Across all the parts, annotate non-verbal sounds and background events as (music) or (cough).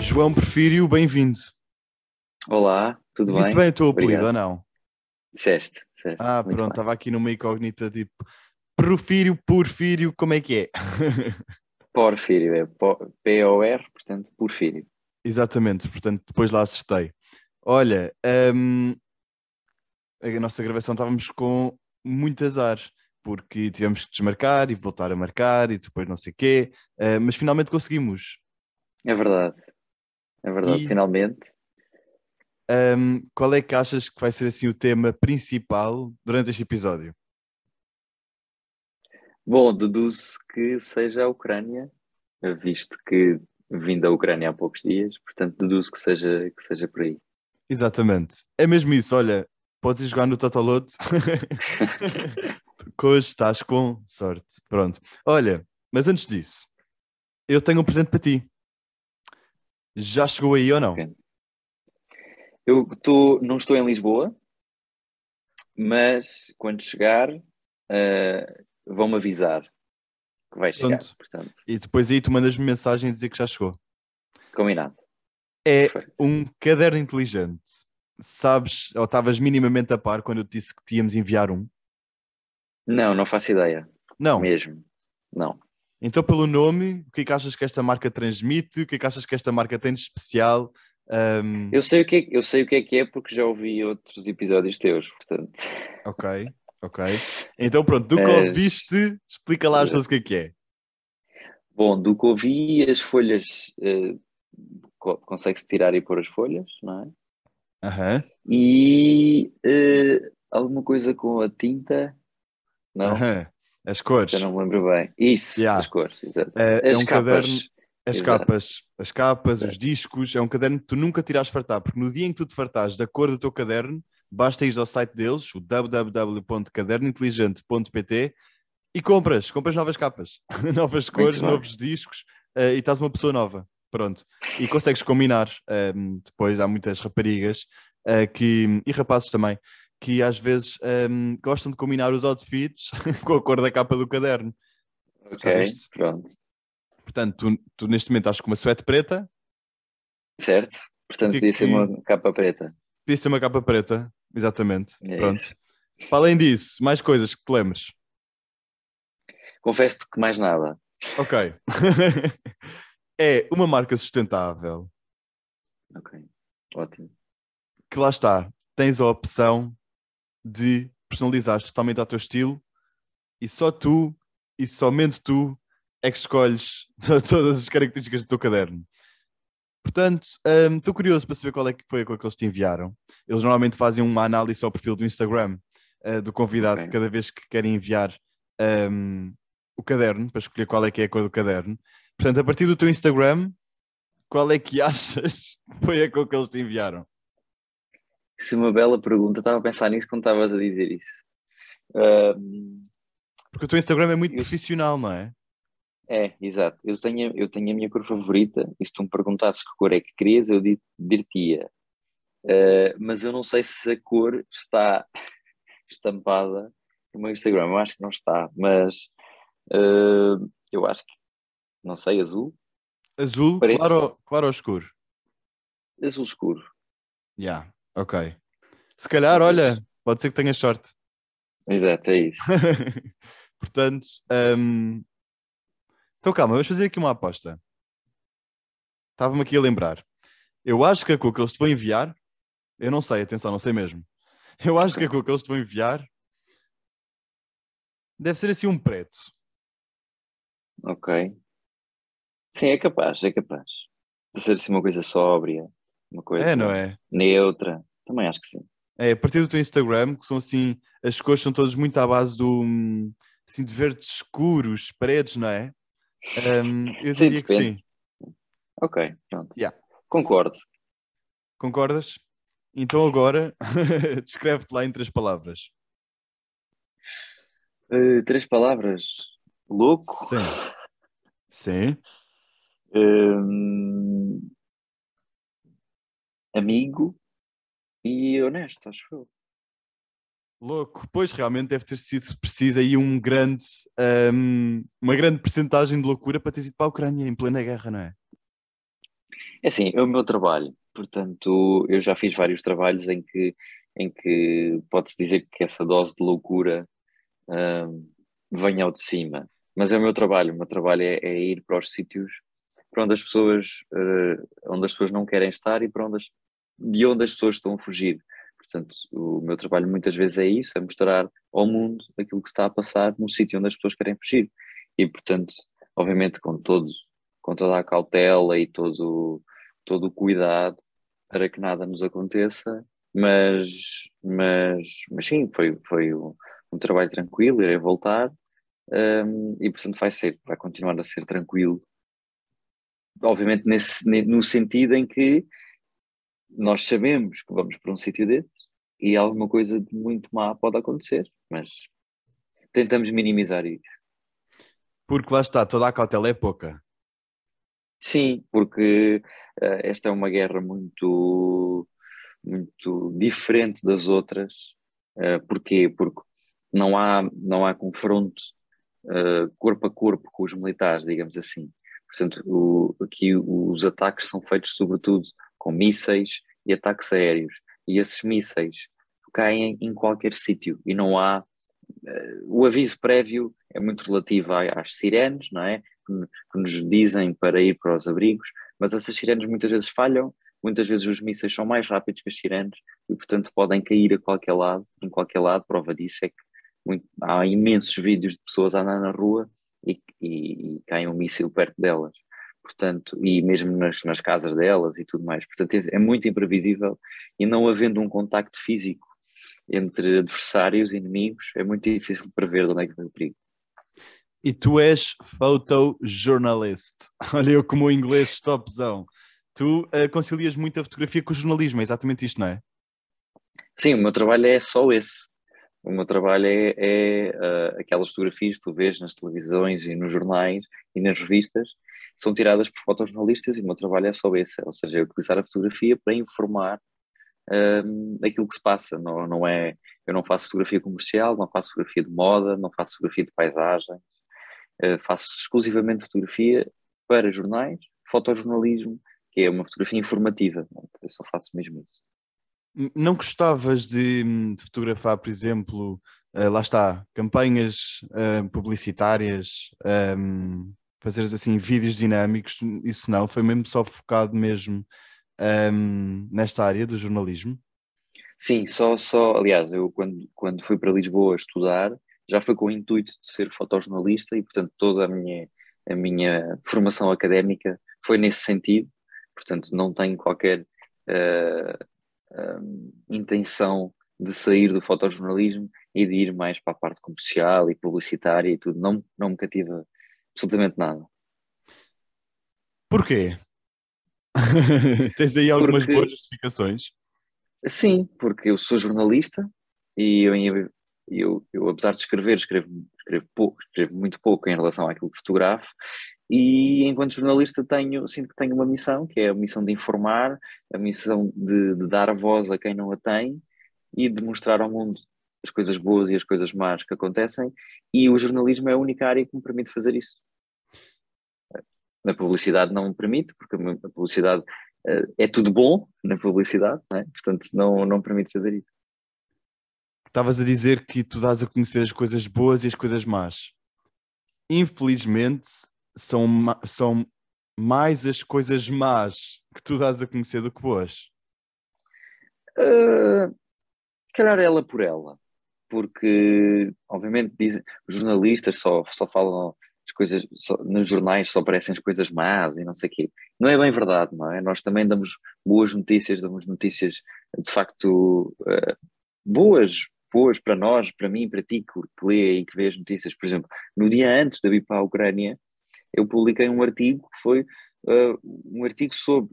João Perfírio, bem-vindo. Olá, tudo Disse bem? bem o teu apelido Obrigado. ou não? Disseste, disseste. Ah, Muito pronto, bem. estava aqui numa incógnita tipo Profírio, Porfírio, como é que é? (laughs) Porfírio, é po- P-O-R, portanto, Porfírio. Exatamente, portanto, depois lá acertei. Olha, hum, a nossa gravação estávamos com muito azar, porque tivemos que desmarcar e voltar a marcar e depois não sei o quê, eh, mas finalmente conseguimos. É verdade. É verdade, E- finalmente. Hum, qual é que achas que vai ser assim o tema principal durante este episódio? Bom, deduzo que seja a Ucrânia, visto que vim da Ucrânia há poucos dias, portanto, deduzo que seja, que seja por aí. Exatamente. É mesmo isso, olha, podes ir jogar no Totoloto. (laughs) Porque hoje estás com sorte. Pronto. Olha, mas antes disso, eu tenho um presente para ti. Já chegou aí ou não? Ok. Eu tô, não estou em Lisboa, mas quando chegar, eh, vão-me avisar que vai chegar, Pronto. portanto, E depois aí tu mandas-me mensagem a dizer que já chegou. combinado. É Perfeito. um caderno inteligente. Sabes, ou estavas minimamente a par quando eu te disse que te íamos enviar um? Não, não faço ideia, Não. mesmo. Não. Então, pelo nome, o que é que achas que esta marca transmite? O que é que achas que esta marca tem de especial? Ahm, Eu sei o que é, eu sei o que é que é porque já ouvi outros episódios teus, portanto. Ok, ok. Então, pronto, do que Mas- ouviste, explica lá às pessoas o que é que é. Bom, do que ouvi, as folhas co- consegue-se tirar e pôr as folhas, não é? Aham, E eh, alguma coisa com a tinta? Não. As cores. já não me lembro bem. Isso, Yeah. as cores, exato. É, é as um capas. caderno, as exato. capas, as capas, os discos, é um caderno que tu nunca te irás fartar, porque no dia em que tu te fartares da cor do teu caderno, basta ir ao site deles, o www.cadernointeligente.pt e compras, compras novas capas, (laughs) novas cores, novos discos eh, e estás uma pessoa nova. Pronto. E consegues combinar. ehm, depois há muitas raparigas eh, que, e rapazes também que às vezes ehm, gostam de combinar os outfits (laughs) com a cor da capa do caderno. Ok, pronto. Portanto, tu, tu neste momento estás com uma suéte preta, Certo? Portanto, que podia ser que- uma capa preta. podia ser uma capa preta, exatamente. É Pronto. isso. Para além disso, mais coisas que te lembres. Confesso-te que mais nada. Ok. (laughs) é uma marca sustentável Ok, ótimo. que lá está, tens a opção de personalizar totalmente ao teu estilo e só tu e somente tu é que escolhes (laughs) todas as características do teu caderno. Portanto, estou curioso para saber qual é que foi a cor que eles te enviaram. Eles normalmente fazem uma análise ao perfil do Instagram eh, do convidado Ok. cada vez que querem enviar hum, o caderno para escolher qual é que é a cor do caderno. Portanto, a partir do teu Instagram, qual é que (laughs) achas que foi a cor que eles te enviaram? Isso é uma bela pergunta. Estava a pensar nisso quando estavas a dizer isso. Ahm, Porque o teu Instagram é muito Eu- profissional, não é? É, exato. Eu tenho, eu tenho a minha cor favorita e se tu me perguntasses que cor é que querias, eu di- dir-te-ia. Eh, mas eu não sei se a cor está (laughs) estampada no meu Instagram. Eu acho que não está, mas eh, eu acho que, não sei, azul? Azul, claro, claro ou escuro? Azul escuro. Já, ok. Se calhar, olha, pode ser que tenhas sorte. Exato, é isso. (laughs) Portanto, hum, então calma, vamos fazer aqui uma aposta. Estava-me aqui a lembrar. Eu acho que a que eles te vão enviar, eu não sei, atenção, não sei mesmo. Eu acho que a que eles te vão enviar deve ser assim um preto. Ok. Sim, é capaz, é capaz. De ser assim uma coisa sóbria, uma coisa É, não é? neutra. Também acho que sim. É, a partir do teu Instagram, que são assim, as cores são todas muito à base do hum, assim, de verdes escuros, paredes, não é? Hum, eu Sim, diria que depende. sim. Ok, pronto. Yeah. Concordo. Concordas? Então agora (laughs) descreve-te lá em três palavras. Eh, três palavras. Louco. Sim. Sim. Hum, amigo e honesto, acho eu. Louco, pois realmente deve ter sido preciso aí um grande, um, uma grande percentagem de loucura para teres ido para a Ucrânia em plena guerra, não é? É assim, é o meu trabalho, portanto, eu já fiz vários trabalhos em que, em que pode-se dizer que essa dose de loucura um, vem ao de cima, mas é o meu trabalho, o meu trabalho é, é ir para os sítios para onde as pessoas, uh, onde as pessoas não querem estar e para onde as, de onde as pessoas estão a fugir. Portanto, o meu trabalho muitas vezes é isso, é mostrar ao mundo aquilo que está a passar no sítio onde as pessoas querem fugir. E, portanto, obviamente com todo, com toda a cautela e todo, todo o cuidado para que nada nos aconteça, mas, mas, mas sim, foi, foi um, um trabalho tranquilo, irei voltar um, e, portanto, vai ser, vai continuar a ser tranquilo. Obviamente, nesse, no sentido em que nós sabemos que vamos para um sítio desses e alguma coisa de muito má pode acontecer, mas tentamos minimizar isso. Porque lá está, toda a cautela é pouca. Sim, porque uh, esta é uma guerra muito, muito diferente das outras. Uh, porquê? Porque não há, não há confronto uh, corpo a corpo com os militares, digamos assim. Portanto, o, aqui os ataques são feitos sobretudo com mísseis e ataques aéreos. E esses mísseis caem em qualquer sítio e não há. Uh, o aviso prévio é muito relativo às sirenes, não é? Que, nos dizem para ir para os abrigos, mas essas sirenes muitas vezes falham, muitas vezes os mísseis são mais rápidos que as sirenes e, portanto, podem cair a qualquer lado. Em qualquer lado, prova disso é que muito, há imensos vídeos de pessoas andando na rua e, e, e cai um míssil perto delas portanto, e mesmo nas, nas casas delas e tudo mais. Portanto, é, é muito imprevisível e não havendo um contacto físico entre adversários e inimigos, é muito difícil prever de onde é que vem o perigo. E tu és photojournalist. (laughs) Olha, eu como o inglês topzão. Tu uh, concilias muito a fotografia com o jornalismo, é exatamente isto, não é? Sim, o meu trabalho é só esse. O meu trabalho é, é uh, aquelas fotografias que tu vês nas televisões e nos jornais e nas revistas são tiradas por fotojornalistas e o meu trabalho é só esse, ou seja, é utilizar a fotografia para informar um, aquilo que se passa, não, não é, eu não faço fotografia comercial, não faço fotografia de moda, não faço fotografia de paisagem, uh, faço exclusivamente fotografia para jornais, fotojornalismo, que é uma fotografia informativa, eu só faço mesmo isso. Não gostavas de, de fotografar, por exemplo, uh, lá está, campanhas uh, publicitárias, um, fazeres assim vídeos dinâmicos, isso não, foi mesmo só focado mesmo um, nesta área do jornalismo? Sim, só, só, aliás, eu quando, quando fui para Lisboa estudar, já foi com o intuito de ser fotojornalista e, portanto, toda a minha, a minha formação académica foi nesse sentido, portanto, não tenho qualquer uh, intenção de sair do fotojornalismo e de ir mais para a parte comercial e publicitária e tudo, não, não me cativa absolutamente nada. Porquê? (laughs) Tens aí algumas porque, boas justificações? Sim, porque eu sou jornalista e eu, eu, eu apesar de escrever, escrevo, escrevo pouco, escrevo muito pouco em relação àquilo que fotografo, e enquanto jornalista tenho, sinto que tenho uma missão, que é a missão de informar, a missão de, de dar voz a quem não a tem e de mostrar ao mundo as coisas boas e as coisas más que acontecem, e o jornalismo é a única área que me permite fazer isso. Na publicidade não permite, porque a publicidade uh, é tudo bom na publicidade, é? portanto não, não permite fazer isso. Estavas a dizer que tu dás a conhecer as coisas boas e as coisas más. Infelizmente, são, são mais as coisas más que tu dás a conhecer do que boas. Uh, calhar ela por ela, porque obviamente dizem, os jornalistas só, só falam coisas só, nos jornais só aparecem as coisas más e não sei o quê. Não é bem verdade, não é? Nós também damos boas notícias, damos notícias de facto uh, boas, boas para nós, para mim, para ti que, que lê e que vê as notícias. Por exemplo, no dia antes de eu ir para a Ucrânia, eu publiquei um artigo que foi uh, um artigo sobre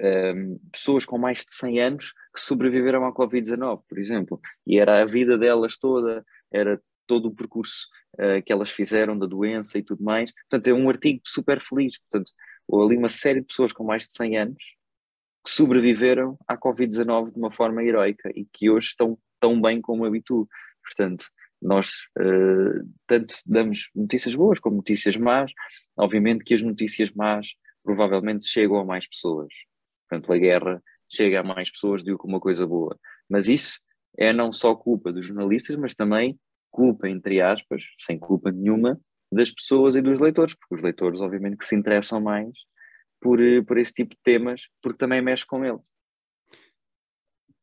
ehm, pessoas com mais de 100 anos que sobreviveram à Covid-19, por exemplo, e era a vida delas toda, era todo o percurso uh, que elas fizeram da doença e tudo mais. Portanto, é um artigo super feliz. Portanto, ou ali uma série de pessoas com mais de 100 anos que sobreviveram à Covid-19 de uma forma heroica e que hoje estão tão bem como tu. Portanto, nós uh, tanto damos notícias boas como notícias más. Obviamente que as notícias más provavelmente chegam a mais pessoas. Portanto, a guerra chega a mais pessoas do que uma coisa boa. Mas isso é não só culpa dos jornalistas, mas também culpa, entre aspas, sem culpa nenhuma, das pessoas e dos leitores, porque os leitores, obviamente, que se interessam mais por, eh, por esse tipo de temas, porque também mexe com eles.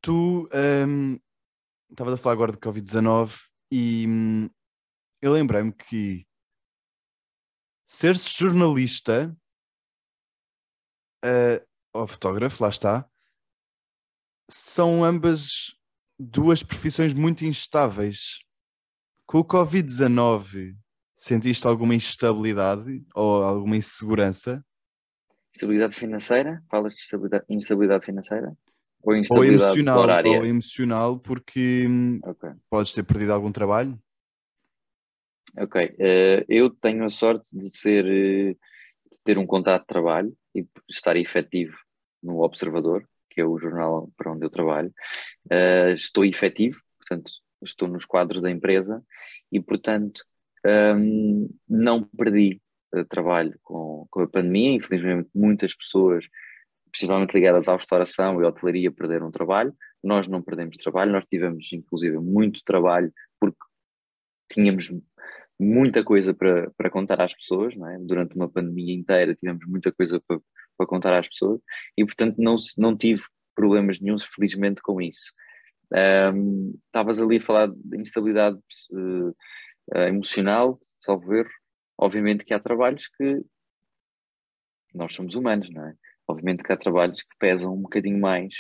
Tu um, estavas a falar agora de Covid-19 e hum, eu lembrei-me que ser-se jornalista uh, ou fotógrafo, lá está, são ambas duas profissões muito instáveis. Com o Covid-19, sentiste alguma instabilidade ou alguma insegurança? Instabilidade financeira? Falas de instabilidade, instabilidade financeira? Ou instabilidade ou emocional, horária? Ou emocional, porque hum, okay. podes ter perdido algum trabalho? Ok, uh, eu tenho a sorte de ser uh, de ter um contrato de trabalho e estar efetivo no Observador, que é o jornal para onde eu trabalho. Uh, estou efetivo, portanto, estou nos quadros da empresa e, portanto, um, não perdi trabalho com, com a pandemia. Infelizmente, muitas pessoas principalmente ligadas à restauração e à hotelaria, perderam trabalho. Nós não perdemos trabalho, nós tivemos inclusive muito trabalho porque tínhamos muita coisa para, para contar às pessoas, é? durante uma pandemia inteira tivemos muita coisa para, para contar às pessoas e portanto não, não tive problemas nenhums, felizmente, com isso. Estavas um, ali a falar de instabilidade uh, emocional, salvo ver. Obviamente que há trabalhos que nós somos humanos, não é? Obviamente que há trabalhos que pesam um bocadinho mais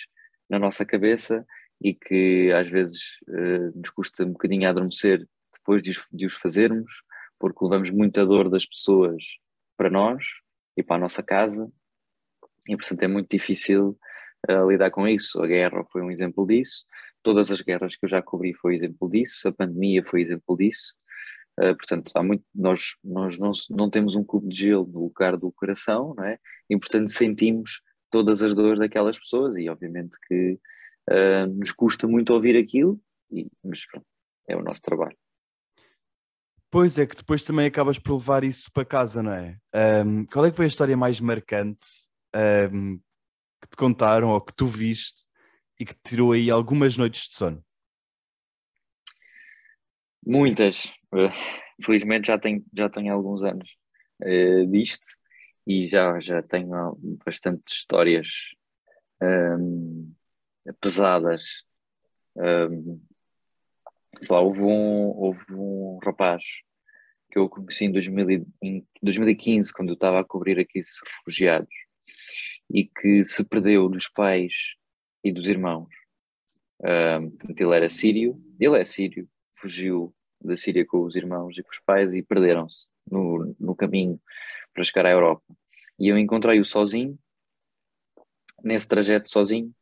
na nossa cabeça e que às vezes uh, nos custa um bocadinho adormecer depois de os, de os fazermos, porque levamos muita dor das pessoas para nós e para a nossa casa, e portanto é muito difícil uh, lidar com isso. A guerra foi um exemplo disso, todas as guerras que eu já cobri foi exemplo disso, a pandemia foi exemplo disso. Uh, portanto, há muito, nós, nós não, não temos um cubo de gelo no lugar do coração, não é? E, portanto, sentimos todas as dores daquelas pessoas e, obviamente, que uh, nos custa muito ouvir aquilo, e, mas pronto, é o nosso trabalho. Pois é, que depois também acabas por levar isso para casa, não é? Um, qual é que foi a história mais marcante um, que te contaram ou que tu viste e que te tirou aí algumas noites de sono? Muitas. Felizmente já tenho, já tenho alguns anos uh, disto e já, já tenho bastantes histórias um, pesadas. Um, sei lá, houve um, houve um rapaz que eu conheci em, 2000, em 2015, quando eu estava a cobrir aqui refugiados, e que se perdeu dos pais e dos irmãos. Um, ele era sírio, ele é sírio, fugiu da Síria com os irmãos e com os pais e perderam-se no, no caminho para chegar à Europa. E eu encontrei-o sozinho, nesse trajeto sozinho,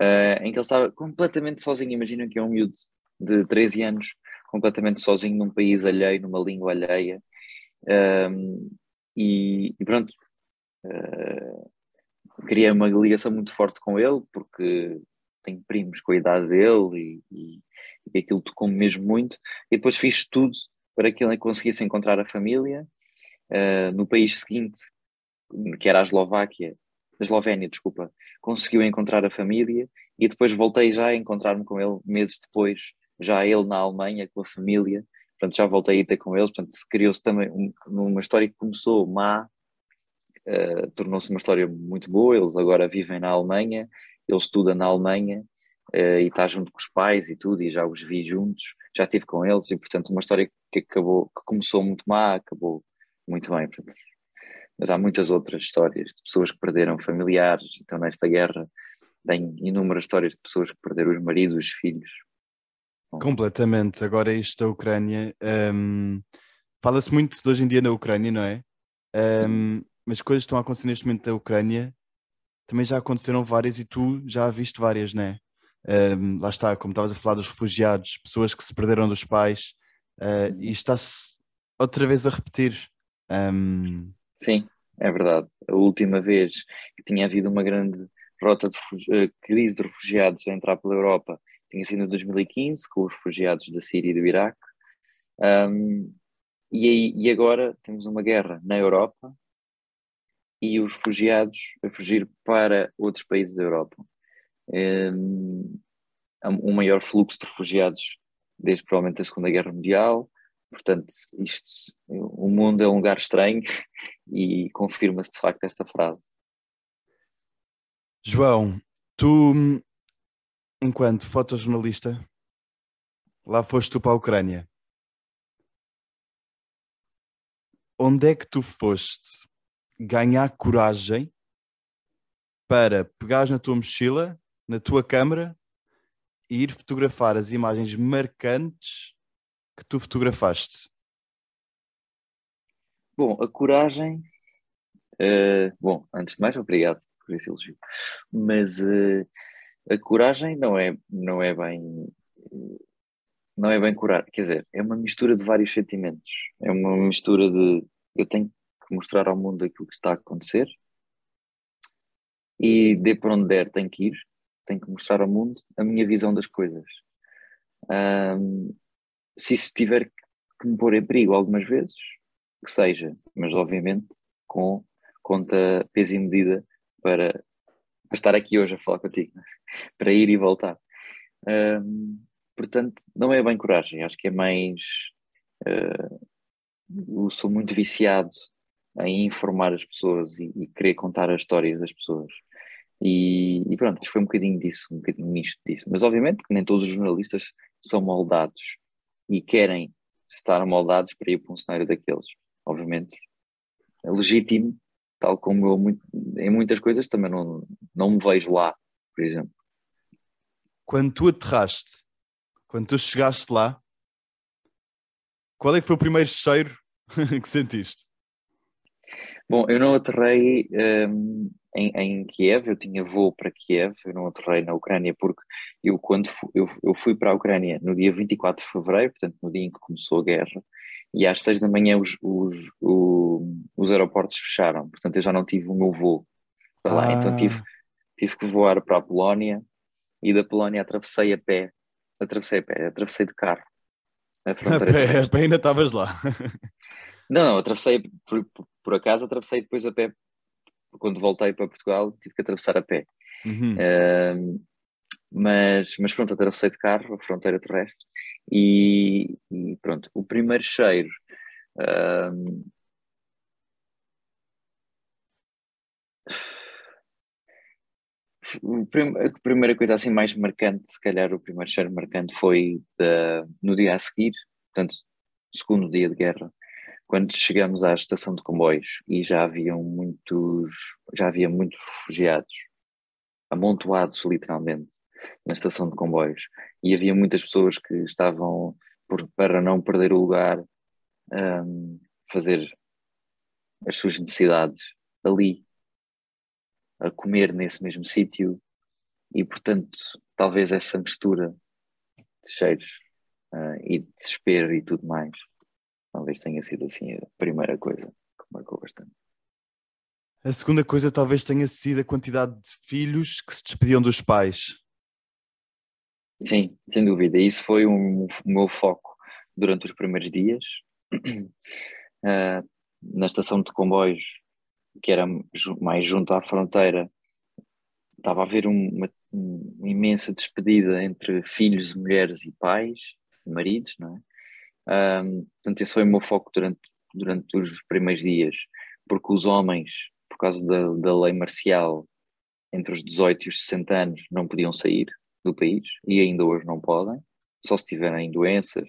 uh, em que ele estava completamente sozinho. Imaginam que é um miúdo de 13 anos, completamente sozinho num país alheio, numa língua alheia. Um, e, e, pronto, uh, criei uma ligação muito forte com ele, porque tenho primos com a idade dele e, e, e aquilo tocou-me mesmo muito. E depois fiz tudo para que ele conseguisse encontrar a família. Uh, no país seguinte, que era a Eslováquia, a Eslovénia, desculpa, conseguiu encontrar a família e depois voltei já a encontrar-me com ele meses depois, já ele na Alemanha com a família. Portanto, já voltei a ter com eles. Portanto, criou-se também um, uma história que começou má, uh, tornou-se uma história muito boa. Eles agora vivem na Alemanha ele estuda na Alemanha uh, e está junto com os pais e tudo, e já os vi juntos, já estive com eles, e portanto uma história que acabou, que começou muito má, acabou muito bem. Portanto, mas há muitas outras histórias de pessoas que perderam familiares, então nesta guerra tem inúmeras histórias de pessoas que perderam os maridos, os filhos. Completamente. Agora isto da Ucrânia, um, fala-se muito de hoje em dia na Ucrânia, não é? Um, mas coisas estão a acontecer neste momento da Ucrânia também já aconteceram várias e tu já viste várias, né? Um, lá está, como estavas a falar dos refugiados, pessoas que se perderam dos pais, uh, e está-se outra vez a repetir. Um... Sim, é verdade. A última vez que tinha havido uma grande rota de uh, crise de refugiados a entrar pela Europa, tinha sido em 2015 com os refugiados da Síria e do Iraque. Um, e, aí, e agora temos uma guerra na Europa e os refugiados a fugir para outros países da Europa. Um, um maior fluxo de refugiados desde provavelmente a Segunda Guerra Mundial. Portanto, isto, o mundo é um lugar estranho (laughs) e confirma-se de facto esta frase. João, tu, enquanto fotojornalista, lá foste tu para a Ucrânia. Onde é que tu foste ganhar coragem para pegares na tua mochila, na tua câmara e ir fotografar as imagens marcantes que tu fotografaste? Bom, a coragem. Uh, bom, antes de mais, obrigado por esse elogio. Mas uh, a coragem não é, não é bem. Não é bem curar, quer dizer, é uma mistura de vários sentimentos. É uma mistura de eu tenho que mostrar ao mundo aquilo que está a acontecer e de por onde der tenho que ir, tenho que mostrar ao mundo a minha visão das coisas. Um, se isso tiver que me pôr em perigo algumas vezes, que seja, mas obviamente com conta peso e medida para, para estar aqui hoje a falar contigo, (laughs) para ir e voltar. Um, portanto, não é bem coragem, acho que é mais. Uh, eu sou muito viciado em informar as pessoas e, e querer contar as histórias das pessoas. E, e, pronto, acho que foi um bocadinho disso, um bocadinho misto disso. Mas obviamente que nem todos os jornalistas são moldados e querem estar moldados para ir para um cenário daqueles. Obviamente, é legítimo, tal como eu em muitas coisas também não, não me vejo lá, por exemplo. Quando tu aterraste, quando tu chegaste lá, qual é que foi o primeiro cheiro (laughs) que sentiste? Bom, eu não aterrei um, em, em, Kiev, eu tinha voo para Kiev, eu não aterrei na Ucrânia porque eu quando fui, eu, eu fui para a Ucrânia no dia 24 de fevereiro, portanto no dia em que começou a guerra, e às seis da manhã os, os, os, os aeroportos fecharam, portanto eu já não tive o meu voo para lá, então ah. tive, tive que voar para a Polónia e da Polónia atravessei a pé, atravessei a pé, atravessei de carro. A fronteira a pé, ainda estavas lá. (laughs) Não, não, atravessei, por, por, acaso atravessei depois a pé, quando voltei para Portugal tive que atravessar a pé. Uhum. Uh, mas, mas pronto, atravessei de carro a fronteira terrestre e, e pronto, o primeiro cheiro a primeira coisa assim mais marcante, se calhar o primeiro cheiro marcante foi de, no dia a seguir, portanto, segundo dia de guerra, quando chegamos à estação de comboios e já haviam muitos, já havia muitos refugiados amontoados literalmente na estação de comboios e havia muitas pessoas que estavam por, para não perder o lugar um, fazer as suas necessidades ali a comer nesse mesmo sítio e portanto talvez essa mistura de cheiros uh, e de desespero e tudo mais talvez tenha sido assim a primeira coisa que marcou bastante. A segunda coisa talvez tenha sido a quantidade de filhos que se despediam dos pais. Sim, sem dúvida. Isso foi um, o meu foco durante os primeiros dias. Uh, (clears throat) na estação de comboios, que era mais junto à fronteira, estava a haver uma, uma imensa despedida entre filhos, mulheres e pais, maridos, não é? Um, portanto, esse foi o meu foco durante, durante os primeiros dias, porque os homens, por causa da, da lei marcial, entre os 18 e os 60 anos, não podiam sair do país e ainda hoje não podem, só se tiverem doenças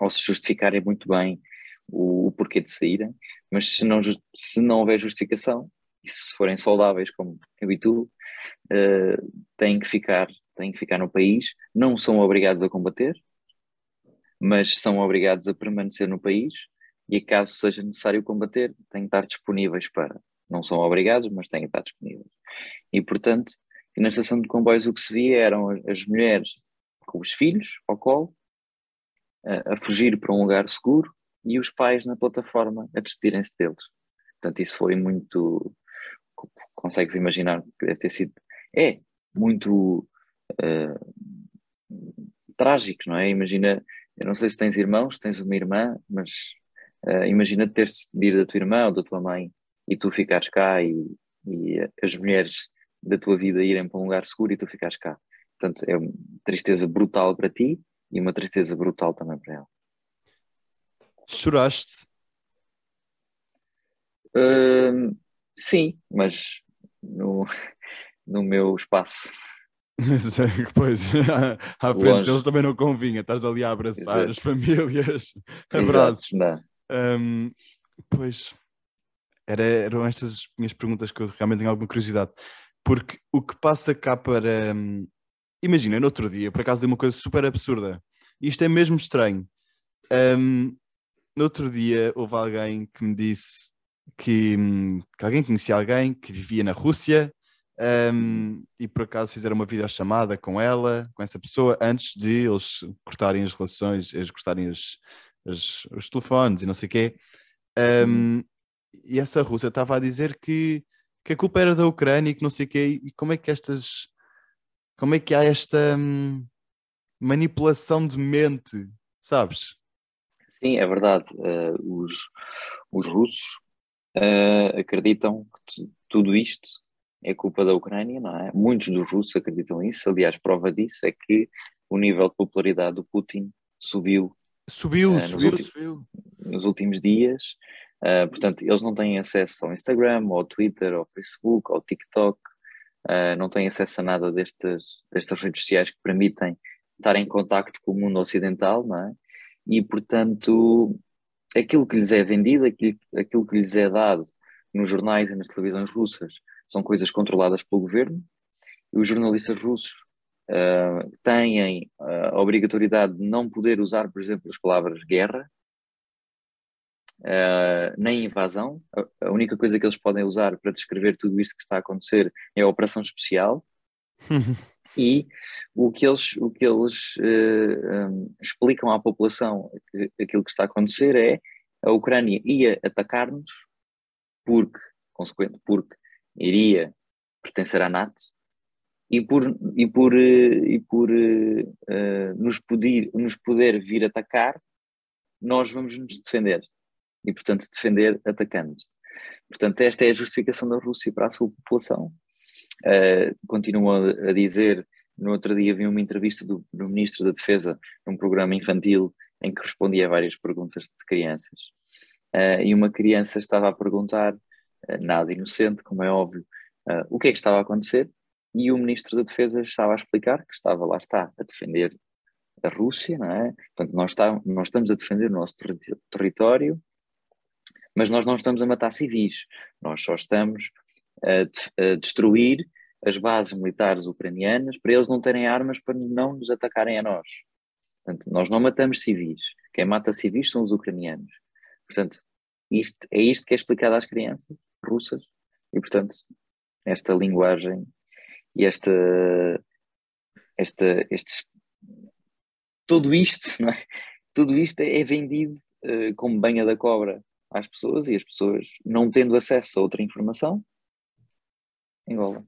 ou se justificarem muito bem o, o porquê de saírem, mas se não, se não houver justificação e se forem saudáveis como eu uh, têm que ficar têm que ficar no país, não são obrigados a combater, mas são obrigados a permanecer no país e, caso seja necessário combater, têm que estar disponíveis para. Não são obrigados, mas têm que estar disponíveis. E, portanto, na estação de comboios o que se via eram as mulheres com os filhos ao colo, a, a fugir para um lugar seguro, e os pais na plataforma a despedirem-se deles. Portanto, isso foi muito. Consegues imaginar que deve ter sido. É muito uh, trágico, não é? Imagina, eu não sei se tens irmãos, tens uma irmã, mas uh, imagina teres de ir da tua irmã ou da tua mãe e tu ficares cá e, e as mulheres da tua vida irem para um lugar seguro e tu ficares cá. Portanto, é uma tristeza brutal para ti e uma tristeza brutal também para ela. Choraste? Uh, sim, mas no, (laughs) no meu espaço. (laughs) pois, (laughs) à frente Longe. deles também não convinha, estás ali a abraçar Exato. as famílias, (laughs) abraços. Um, pois, era, eram estas minhas perguntas que eu realmente tenho alguma curiosidade, porque o que passa cá para. Um, imagina, no outro dia, por acaso, dei uma coisa super absurda, isto é mesmo estranho. Um, no outro dia, houve alguém que me disse que, hum, que alguém conhecia alguém que vivia na Rússia um, e por acaso fizeram uma videochamada com ela, com essa pessoa, antes de eles cortarem as relações, eles cortarem as, as, os telefones e não sei o quê. Um, e essa russa estava a dizer que, que a culpa era da Ucrânia e que não sei o quê. E como é que estas. Como é que há esta hum, manipulação de mente, sabes? Sim, é verdade. Uh, os, os russos uh, acreditam que tudo isto é culpa da Ucrânia, não é? Muitos dos russos acreditam nisso. Aliás, prova disso é que o nível de popularidade do Putin subiu. Subiu, uh, subiu, nos subiu. Nos últimos dias. Uh, portanto, eles não têm acesso ao Instagram, ao Twitter, ao Facebook, ao TikTok, uh, não têm acesso a nada destas, destas redes sociais que permitem estar em contacto com o mundo ocidental, não é? E, portanto, aquilo que lhes é vendido, aquilo, aquilo que lhes é dado nos jornais e nas televisões russas, são coisas controladas pelo governo, e os jornalistas russos uh, têm a obrigatoriedade de não poder usar, por exemplo, as palavras guerra, uh, nem invasão. A, a, única coisa que eles podem usar para descrever tudo isto que está a acontecer é a operação especial. e o que eles, o que eles um, explicam à população, aquilo que está a acontecer é a Ucrânia ia atacar-nos porque, consequente, porque iria pertencer à NATO e por, e por, e por uh, nos, poder, nos poder vir atacar, nós vamos nos defender. E, portanto, defender atacando. Portanto, esta é a justificação da Rússia para a sua população. Uh, a, dizer, no outro dia vi uma entrevista do, do Ministro da Defesa num programa infantil em que respondia a várias perguntas de crianças. Uh, e uma criança estava a perguntar eh, nada inocente, como é óbvio, uh, o que é que estava a acontecer, e o Ministro da Defesa estava a explicar que estava, lá está, a defender a Rússia, não é? Portanto, nós, está, nós estamos a defender o nosso ter território, mas nós não estamos a matar civis, nós só estamos a, a destruir as bases militares ucranianas para eles não terem armas para não nos atacarem a nós. Portanto, nós não matamos civis. Quem mata civis são os ucranianos. Portanto, isto, é isto que é explicado às crianças russas. E, portanto, esta linguagem e esta, esta, estes, tudo isto, (laughs) não é? tudo isto é vendido uh, como banha da cobra às pessoas e as pessoas, não tendo acesso a outra informação, engolam.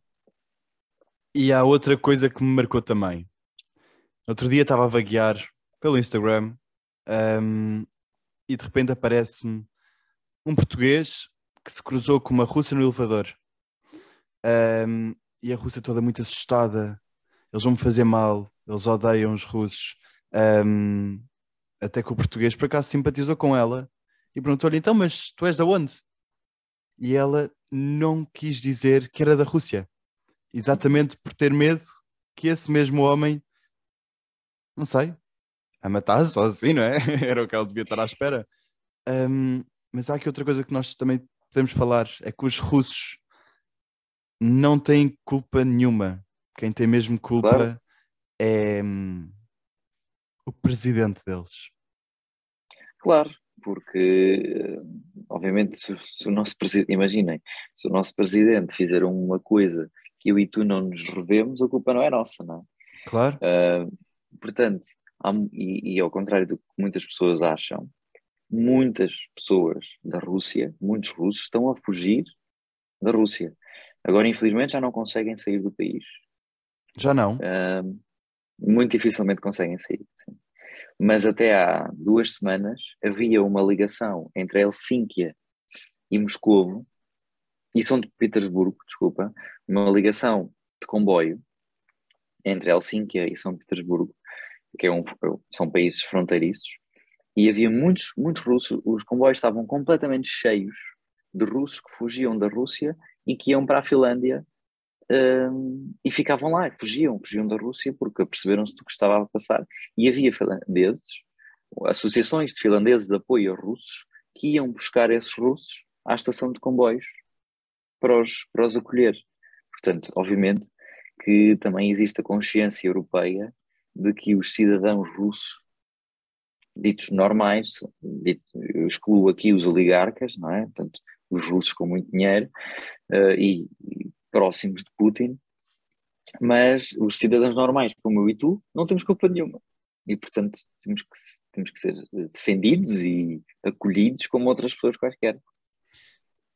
E há outra coisa que me marcou também. Outro dia estava a vaguear pelo Instagram um, e de repente aparece-me um português que se cruzou com uma russa no elevador. Um, e a russa toda muito assustada. Eles vão me fazer mal, eles odeiam os russos. Um, até que o português por acaso simpatizou com ela e perguntou-lhe: então, mas tu és de onde? E ela não quis dizer que era da Rússia, exatamente por ter medo que esse mesmo homem, não sei, a matasse ou assim, não é? (laughs) era o que ela devia estar à espera. Um, mas há aqui outra coisa que nós também podemos falar: é que os russos não têm culpa nenhuma. Quem tem mesmo culpa claro. é hum, o presidente deles. Claro, porque obviamente se, se, o nosso presidente, imaginem, se o nosso presidente fizer uma coisa que eu e tu não nos revemos, a culpa não é nossa, não é? Claro. Uh, portanto, há, e, e, ao contrário do que muitas pessoas acham, muitas pessoas da Rússia, muitos russos, estão a fugir da Rússia. Agora, infelizmente, já não conseguem sair do país. Já não? Uh, muito dificilmente conseguem sair. Sim. Mas até há duas semanas havia uma ligação entre Helsínquia e Moscovo, e São Petersburgo, desculpa, uma ligação de comboio entre Helsínquia e São Petersburgo, que é um, são países fronteiriços, e havia muitos, muitos russos, os comboios estavam completamente cheios de russos que fugiam da Rússia e que iam para a Finlândia um, e ficavam lá, fugiam, fugiam da Rússia porque perceberam-se do que estava a passar. E havia finlandeses, associações de finlandeses de apoio a russos, que iam buscar esses russos à estação de comboios para os, para os acolher. Portanto, obviamente que também existe a consciência europeia de que os cidadãos russos ditos normais, dito, eu excluo aqui os oligarcas, não é? Portanto, os russos com muito dinheiro uh, e, e, próximos de Putin, mas os cidadãos normais, como eu e tu, não temos culpa nenhuma. E, portanto, temos que, temos que ser defendidos e acolhidos como outras pessoas quaisquer.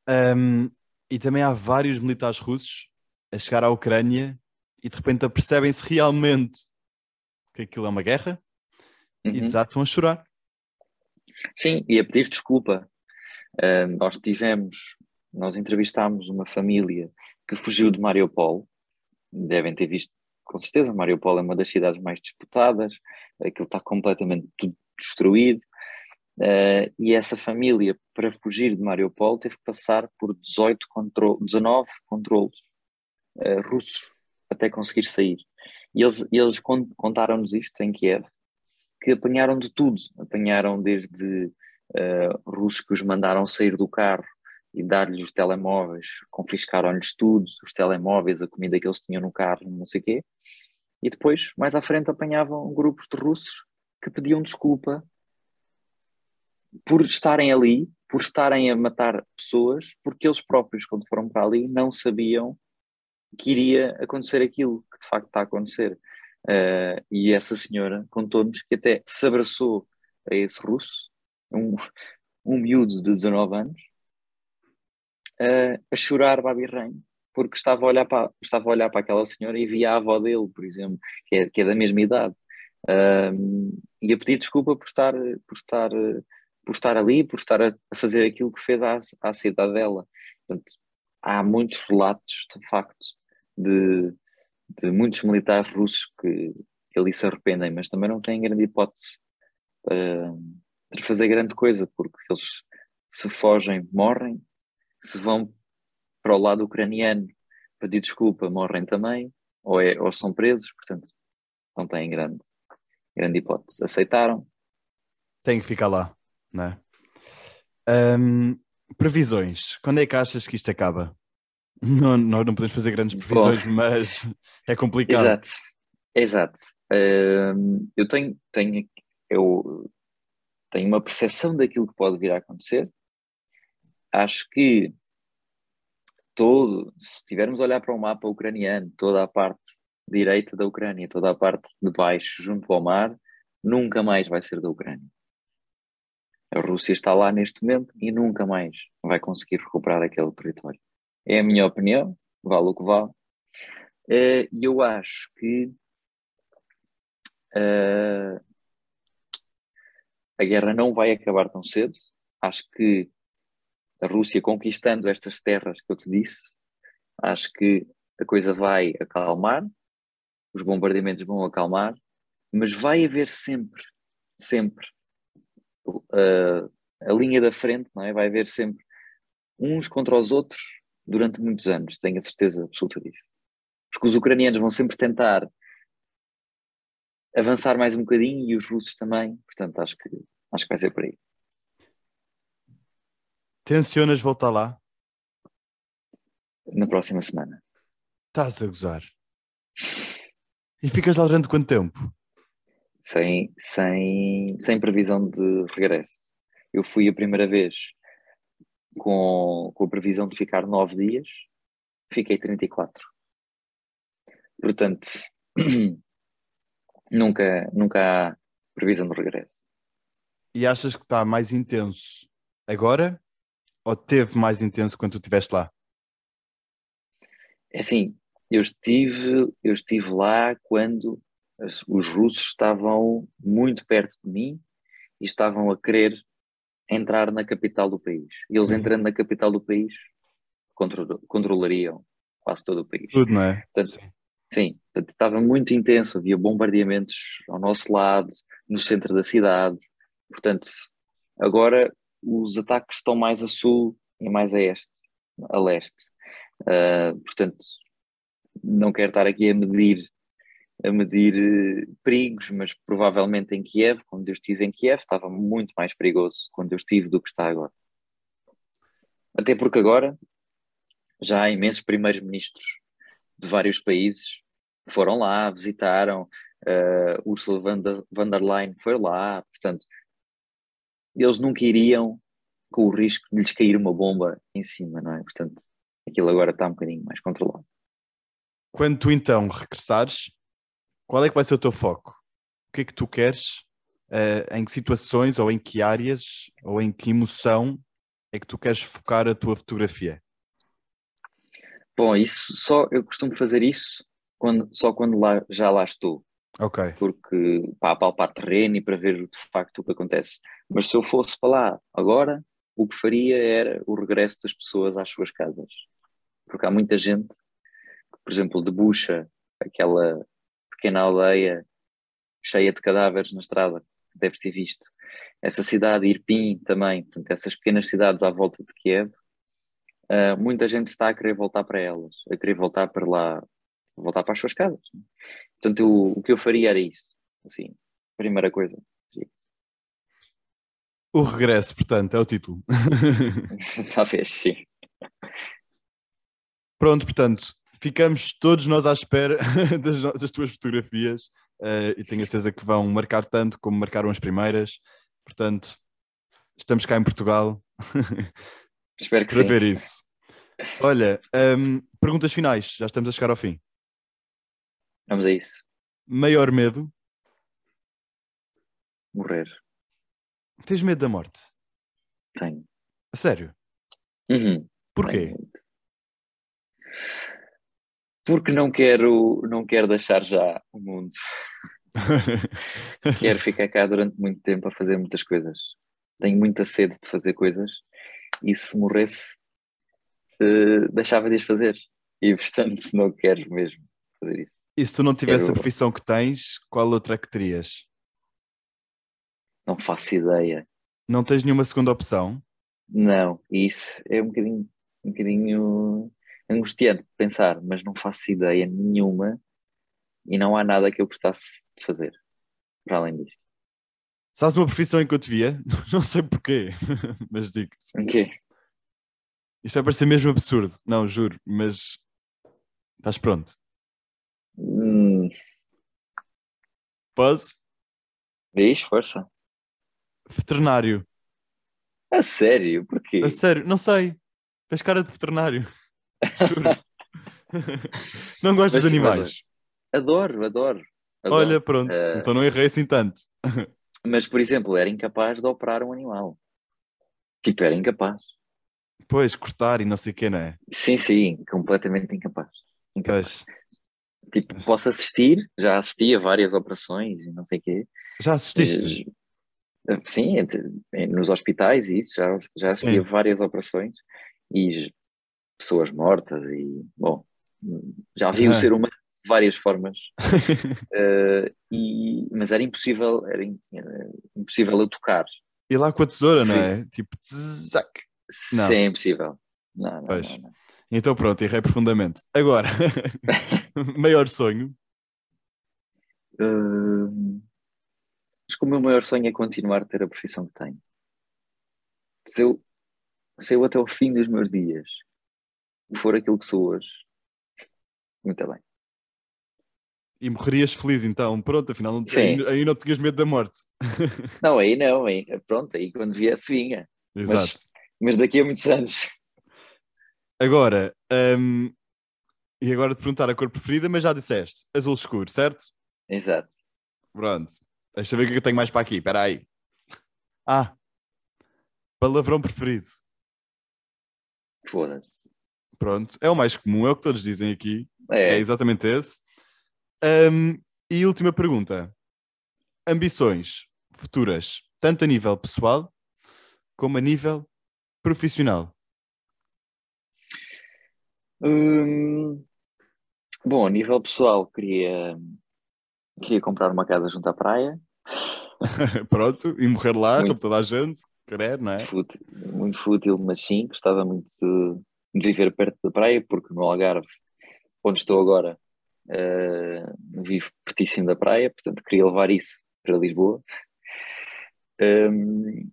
Um, e também há vários militares russos a chegar à Ucrânia e de repente apercebem-se realmente que aquilo é uma guerra uhum. e desatam a chorar. Sim, e a pedir desculpa. Uh, nós tivemos, nós entrevistámos uma família que fugiu de Mariupol. Devem ter visto, com certeza, Mariupol é uma das cidades mais disputadas, aquilo está completamente tudo destruído. Uh, e essa família, para fugir de Mariupol, teve que passar por 18 contro 19 controlos uh, russos até conseguir sair. E eles, eles contaram-nos isto em Kiev, que apanharam de tudo. Apanharam desde uh, russos que os mandaram sair do carro e dar-lhes os telemóveis, confiscaram-lhes tudo, os telemóveis, a comida que eles tinham no carro, não sei o quê. E depois, mais à frente, apanhavam grupos de russos que pediam desculpa por estarem ali, por estarem a matar pessoas, porque eles próprios, quando foram para ali, não sabiam que iria acontecer aquilo que de facto está a acontecer. Uh, e essa senhora contou-nos que até se abraçou a esse russo, um, (laughs) um miúdo de 19 anos, uh, a chorar babirranho, porque estava a, olhar para, estava a olhar para aquela senhora e via a avó dele, por exemplo, que é, que é da mesma idade, uh, e a pedir desculpa por estar, por estar, por estar ali, por estar a, a fazer aquilo que fez à, à cidade dela. Portanto, há muitos relatos, de facto, de de muitos militares russos que, que ali se arrependem, mas também não têm grande hipótese de fazer grande coisa, porque eles se fogem, morrem, se vão para o lado ucraniano pedir desculpa, morrem também, ou, é, ou são presos, portanto, não têm grande, grande hipótese. Aceitaram. Tem que ficar lá, não é? Um, previsões. Quando é que achas que isto acaba? Não, nós não podemos fazer grandes previsões, Bom, mas é complicado. Exato, exato. Uh, eu tenho, tenho, eu tenho uma percepção daquilo que pode vir a acontecer. Acho que todo, se tivermos a olhar para o mapa ucraniano, toda a parte direita da Ucrânia, toda a parte de baixo, junto ao mar, nunca mais vai ser da Ucrânia. A Rússia está lá neste momento e nunca mais vai conseguir recuperar aquele território. É a minha opinião, vale o que vale. E eu acho que uh, a guerra não vai acabar tão cedo. Acho que a Rússia conquistando estas terras que eu te disse, acho que a coisa vai acalmar, os bombardeamentos vão acalmar, mas vai haver sempre, sempre uh, a linha da frente, não é? Vai haver sempre uns contra os outros durante muitos anos, tenho a certeza absoluta disso. Porque os ucranianos vão sempre tentar avançar mais um bocadinho e os russos também, portanto acho que, acho que vai ser por aí. Tensionas voltar lá? Na próxima semana. Estás a gozar? E ficas lá durante quanto tempo? Sem, sem, sem previsão de regresso. Eu fui a primeira vez com, com a previsão de ficar nove dias, fiquei 34. Portanto, (clears throat) nunca, nunca há previsão de regresso. E achas que está mais intenso agora ou teve mais intenso quando tu estiveste lá? É assim, eu estive, eu estive lá quando os russos estavam muito perto de mim e estavam a querer entrar na capital do país. E eles Uhum. entrando na capital do país contro- controlariam quase todo o país. Tudo, não é? Portanto, Sim. Sim, portanto, estava muito intenso, havia bombardeamentos ao nosso lado, no centro da cidade. Portanto, agora os ataques estão mais a sul e mais a este, a leste. Ah, portanto, não quero estar aqui a medir a medir eh, perigos, mas provavelmente em Kiev, quando eu estive em Kiev, estava muito mais perigoso quando eu estive do que está agora. Até porque agora já há imensos primeiros ministros de vários países foram lá, visitaram, uh, Ursula von der, von der Leyen foi lá, portanto, eles nunca iriam com o risco de lhes cair uma bomba em cima, não é? Portanto, aquilo agora está um bocadinho mais controlado. Quando tu então regressares, qual é que vai ser o teu foco? O que é que tu queres? Uh, em que situações ou em que áreas ou em que emoção é que tu queres focar a tua fotografia? Bom, isso só eu costumo fazer isso quando, só quando lá, já lá estou. Ok. Porque para palpar terreno e para ver de facto o que acontece. Mas se eu fosse para lá agora, o que faria era o regresso das pessoas às suas casas. Porque há muita gente, que, por exemplo, debuxa aquela pequena aldeia cheia de cadáveres na estrada, que deves ter visto. Essa cidade, Irpin também, portanto, essas pequenas cidades à volta de Kiev, uh, muita gente está a querer voltar para elas, a querer voltar para lá, voltar para as suas casas. Portanto, eu, o que eu faria era isso, assim, primeira coisa. O regresso, portanto, é o título. (laughs) (laughs) Talvez, sim. Pronto, portanto, ficamos todos nós à espera (laughs) das, das tuas fotografias uh, e tenho a certeza que vão marcar tanto como marcaram as primeiras. Portanto, estamos cá em Portugal (laughs) Espero que para sim. ver isso. Olha, um, perguntas finais, já estamos a chegar ao fim. Vamos a isso. Maior medo? Morrer. Tens medo da morte? Tenho. A sério? Uhum. Porquê? Tenho. Porque não quero, não quero deixar já o mundo. (laughs) quero ficar cá durante muito tempo a fazer muitas coisas. Tenho muita sede de fazer coisas e se morresse uh, deixava de as fazer. E portanto não quero mesmo fazer isso. E se tu não tivesse Quero- a profissão que tens, qual outra é que terias? Não faço ideia. Não tens nenhuma segunda opção? Não, isso é um bocadinho, um bocadinho angustiante de pensar, mas não faço ideia nenhuma e não há nada que eu gostasse de fazer para além disto. Sabes uma profissão em que eu te via? (laughs) Não sei porquê, (laughs) mas digo-te. Ok. Isto vai parecer mesmo absurdo. Não, juro, mas estás pronto. Hum, Posso? diz, força. Veterinário. A sério? Porquê? A sério, não sei. Tens cara de veterinário. Não Mas- de mas- animais? Adoro, adoro. adoro. Olha, pronto. Eh, Então não errei assim tanto. Mas, por exemplo, era incapaz de operar um animal. Tipo, era incapaz. Pois, cortar e não sei o que, não é? Sim, sim, completamente incapaz. incapaz. Pois. Tipo, posso assistir, já assisti a várias operações e não sei o quê. Já assististe? Eh, Sim, eh, nos hospitais e isso, já, já assisti Sim. a várias operações e pessoas mortas e, bom, já vi o (laughs) ser humano de várias formas, (laughs) eh, e, mas era impossível, era, im- era impossível eu tocar. E lá com a tesoura, não é? Tipo, tzac. Não. Sim, é impossível. Não, não, Pois. não. Então pronto, errei profundamente. Agora, (laughs) maior sonho. Hum, Acho que o meu maior sonho é continuar a ter a profissão que tenho. Se eu, se eu até o fim dos meus dias for aquilo que sou hoje, muito bem. E morrerias feliz, então. Pronto, afinal, não, Sim. aí, aí não tinhas medo da morte. (laughs) Não, aí não, aí, pronto, aí quando viesse vinha. Exato. Mas daqui a muitos anos. Agora, hum, e agora te perguntar a cor preferida, mas já disseste, azul escuro, certo? Exato. Pronto. Deixa eu ver o que é que eu tenho mais para aqui. Espera aí. Ah, palavrão preferido. Foda-se. Pronto, é o mais comum, é o que todos dizem aqui. É É, exatamente esse. Hum, E última pergunta: ambições futuras, tanto a nível pessoal como a nível profissional? Hum, bom, a nível pessoal, queria, queria comprar uma casa junto à praia. (laughs) Pronto, e morrer lá, Muito. como toda a gente, querer, não é? Fútil, muito fútil, mas sim, gostava muito de, de viver perto da praia, porque no Algarve, onde estou agora, eh, vivo pertíssimo da praia, portanto queria levar isso para Lisboa. Hum,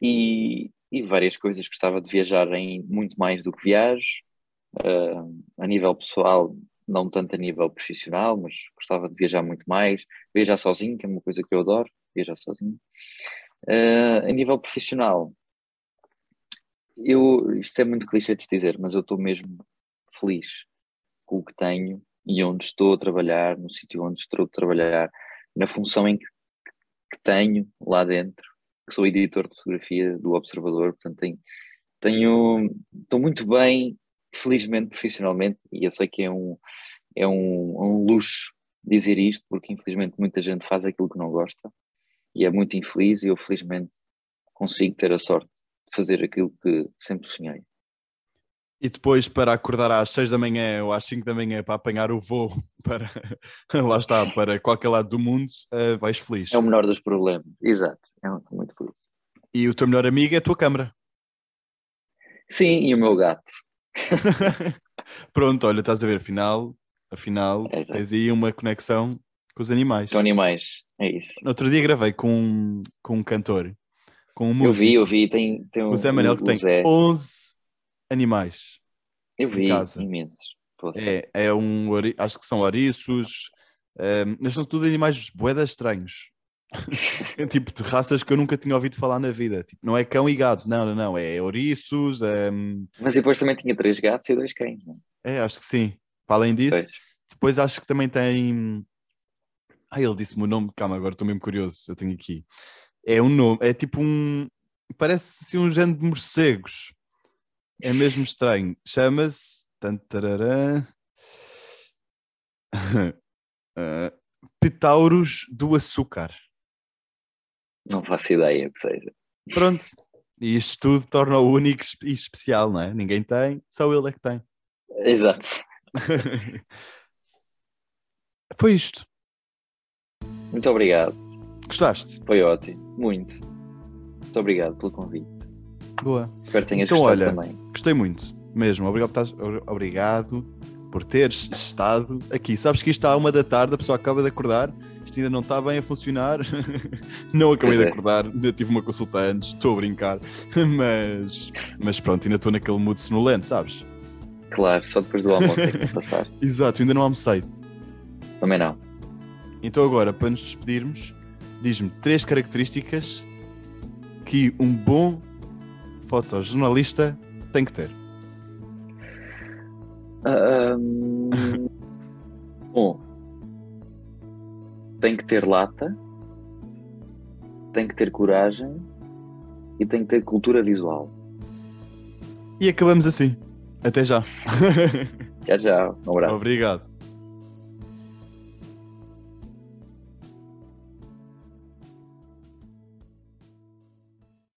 e, e várias coisas, gostava de viajar em muito mais do que viajo, eh, a nível pessoal, não tanto a nível profissional, mas gostava de viajar muito mais, viajar sozinho, que é uma coisa que eu adoro, viajar sozinho. Eh, a nível profissional, eu, isto é muito clichê de dizer, mas eu estou mesmo feliz com o que tenho e onde estou a trabalhar, no sítio onde estou a trabalhar, na função em que, que tenho lá dentro, que sou editor de fotografia do Observador, portanto tenho, tenho, estou muito bem, felizmente, profissionalmente, e eu sei que é um, é um, um luxo dizer isto, porque infelizmente muita gente faz aquilo que não gosta e é muito infeliz, e eu felizmente consigo ter a sorte fazer aquilo que sempre sonhei. E depois para acordar às 6 da manhã ou às 5 da manhã para apanhar o voo (laughs) para (laughs) lá está, para qualquer lado do mundo, uh, vais feliz. É o menor dos problemas, exato, é muito feliz. E o teu melhor amigo é a tua câmara. Sim, e o meu gato. (laughs) Pronto, olha, estás a ver, afinal, afinal É, tens aí uma conexão com os animais. Com animais, é isso. No outro dia gravei com, com um cantor, com um Eu vi, eu vi, tem, tem o Zé Manel, que tem Zé. 11 animais. Eu vi, imensos. Poxa. É, é um, acho que são ouriços, ehm, mas são tudo animais boedas estranhos. É (laughs) tipo de raças que eu nunca tinha ouvido falar na vida. Tipo, não é cão e gado, não, não, não. É ouriços, ehm, Mas depois também tinha três gatos e dois cães, não é, acho que sim. Para além disso, Pois. depois acho que também tem. Ah, ele disse-me o nome, calma, agora estou mesmo curioso. Eu tenho aqui. É um nome, é tipo um. Parece assim um género de morcegos. É mesmo estranho. Chama-se. tantararã, ah, (laughs) Petauros do Açúcar. Não faço ideia o que seja. Pronto. E isto tudo torna-o único e especial, não é? Ninguém tem, só ele é que tem. Exato. (laughs) Foi isto. Muito obrigado. Gostaste? Foi ótimo. Muito. Muito obrigado pelo convite. Boa. Espero que tenhas Então, gostado olha, também. Gostei muito, mesmo. Obrigado, por estás- obrigado por teres estado aqui. Sabes que isto está à uma da tarde, a pessoa acaba de acordar, isto ainda não está bem a funcionar. (laughs) não acabei de é. acordar, ainda tive uma consulta antes, estou a brincar, (laughs) mas, mas pronto, ainda estou naquele mood sonolento, sabes? Claro, só depois do almoço é que vou passar. (laughs) Exato, ainda não almocei. Também não. Então agora, para nos despedirmos, diz-me três características que um bom fotojornalista tem que ter. Ahm, Bom, tem que ter lata, tem que ter coragem e tem que ter cultura visual. E acabamos assim. Até já. Já já, um abraço. Obrigado.